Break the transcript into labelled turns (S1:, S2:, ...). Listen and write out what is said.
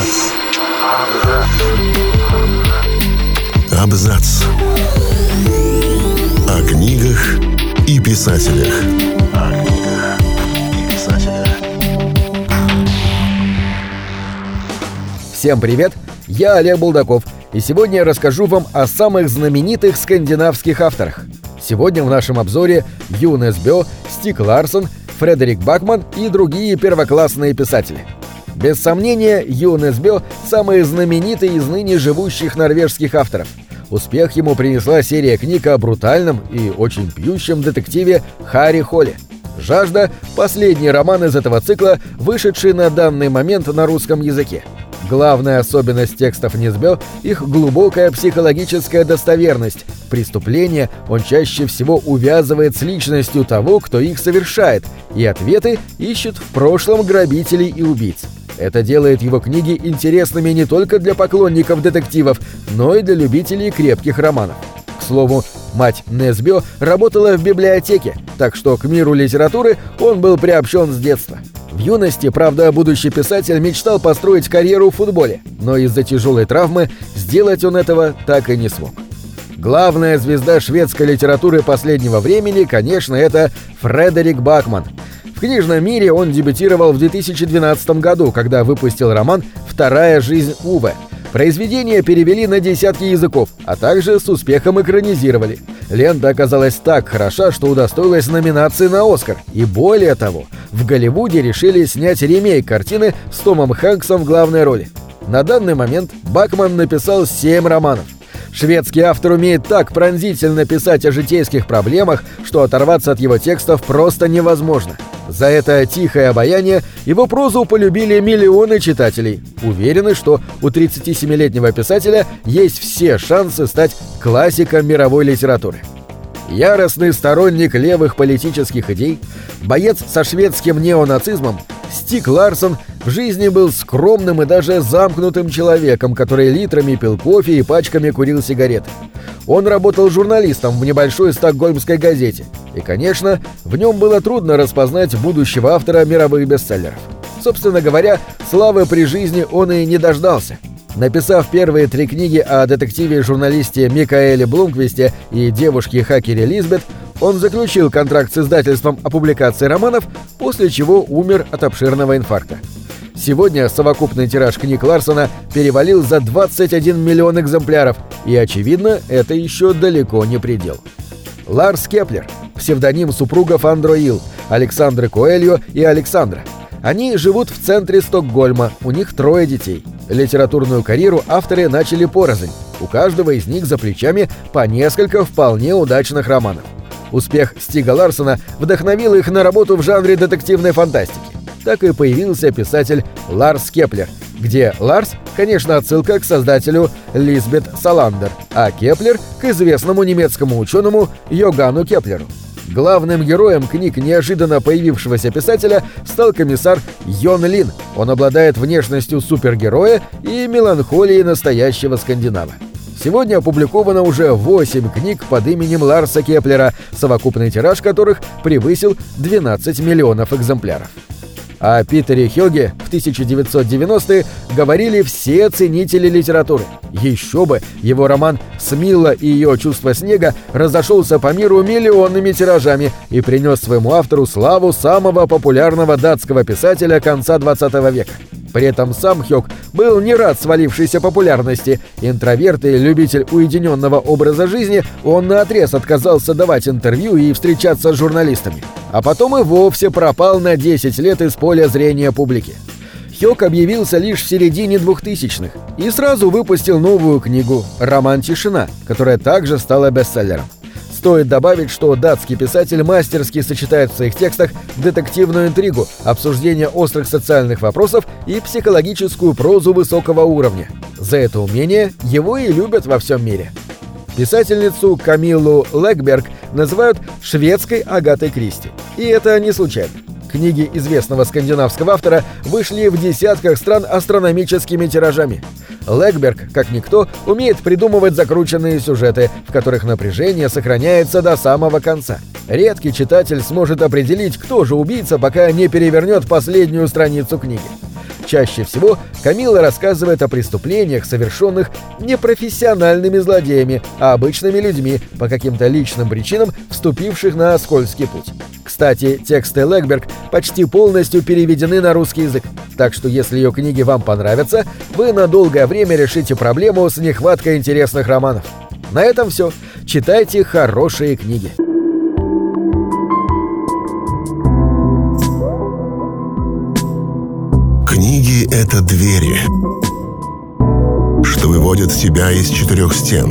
S1: Абзац. Абзац. О книгах и писателях. О книгах и писателях.
S2: Всем привет! Я Олег Булдаков, и сегодня я расскажу вам о самых знаменитых скандинавских авторах. Сегодня в нашем обзоре Юнес Бё, Стик Ларсон, Фредерик Бакман и другие первоклассные писатели – без сомнения, Юнес Бё – самый знаменитый из ныне живущих норвежских авторов. Успех ему принесла серия книг о брутальном и очень пьющем детективе Харри Холле. «Жажда» – последний роман из этого цикла, вышедший на данный момент на русском языке. Главная особенность текстов Низбё – их глубокая психологическая достоверность. Преступление он чаще всего увязывает с личностью того, кто их совершает, и ответы ищет в прошлом грабителей и убийц. Это делает его книги интересными не только для поклонников детективов, но и для любителей крепких романов. К слову, мать Несбё работала в библиотеке, так что к миру литературы он был приобщен с детства. В юности, правда, будущий писатель мечтал построить карьеру в футболе, но из-за тяжелой травмы сделать он этого так и не смог. Главная звезда шведской литературы последнего времени, конечно, это Фредерик Бакман – в книжном мире он дебютировал в 2012 году, когда выпустил роман «Вторая жизнь Уве». Произведение перевели на десятки языков, а также с успехом экранизировали. Лента оказалась так хороша, что удостоилась номинации на «Оскар». И более того, в Голливуде решили снять ремейк картины с Томом Хэнксом в главной роли. На данный момент Бакман написал семь романов. Шведский автор умеет так пронзительно писать о житейских проблемах, что оторваться от его текстов просто невозможно – за это тихое обаяние его прозу полюбили миллионы читателей. Уверены, что у 37-летнего писателя есть все шансы стать классиком мировой литературы. Яростный сторонник левых политических идей, боец со шведским неонацизмом, Стик Ларсон в жизни был скромным и даже замкнутым человеком, который литрами пил кофе и пачками курил сигареты. Он работал журналистом в небольшой стокгольмской газете, и, конечно, в нем было трудно распознать будущего автора мировых бестселлеров. Собственно говоря, славы при жизни он и не дождался. Написав первые три книги о детективе-журналисте Микаэле Блумквисте и девушке-хакере Лизбет, он заключил контракт с издательством о публикации романов, после чего умер от обширного инфаркта. Сегодня совокупный тираж книг Ларсона перевалил за 21 миллион экземпляров, и, очевидно, это еще далеко не предел. Ларс Кеплер, псевдоним супругов Андорил, Александры Коэльо и Александра. Они живут в центре Стокгольма, у них трое детей. Литературную карьеру авторы начали порознь. У каждого из них за плечами по несколько вполне удачных романов. Успех Стига Ларсона вдохновил их на работу в жанре детективной фантастики так и появился писатель Ларс Кеплер, где Ларс, конечно, отсылка к создателю Лизбет Саландер, а Кеплер — к известному немецкому ученому Йогану Кеплеру. Главным героем книг неожиданно появившегося писателя стал комиссар Йон Лин. Он обладает внешностью супергероя и меланхолией настоящего скандинава. Сегодня опубликовано уже 8 книг под именем Ларса Кеплера, совокупный тираж которых превысил 12 миллионов экземпляров. О Питере Хёге в 1990-е говорили все ценители литературы. Еще бы, его роман «Смила и ее чувство снега» разошелся по миру миллионными тиражами и принес своему автору славу самого популярного датского писателя конца 20 века. При этом сам Хёк был не рад свалившейся популярности. Интроверт и любитель уединенного образа жизни, он наотрез отказался давать интервью и встречаться с журналистами. А потом и вовсе пропал на 10 лет из поля зрения публики. Хёк объявился лишь в середине 2000-х и сразу выпустил новую книгу «Роман Тишина», которая также стала бестселлером. Стоит добавить, что датский писатель мастерски сочетает в своих текстах детективную интригу, обсуждение острых социальных вопросов и психологическую прозу высокого уровня. За это умение его и любят во всем мире. Писательницу Камилу Легберг называют шведской Агатой Кристи. И это не случайно. Книги известного скандинавского автора вышли в десятках стран астрономическими тиражами. Легберг, как никто, умеет придумывать закрученные сюжеты, в которых напряжение сохраняется до самого конца. Редкий читатель сможет определить, кто же убийца, пока не перевернет последнюю страницу книги. Чаще всего Камила рассказывает о преступлениях, совершенных не профессиональными злодеями, а обычными людьми, по каким-то личным причинам, вступивших на скользкий путь. Кстати, тексты Легберг почти полностью переведены на русский язык, так что если ее книги вам понравятся, вы на долгое время решите проблему с нехваткой интересных романов. На этом все. Читайте хорошие книги.
S1: Книги — это двери, что выводят тебя из четырех стен.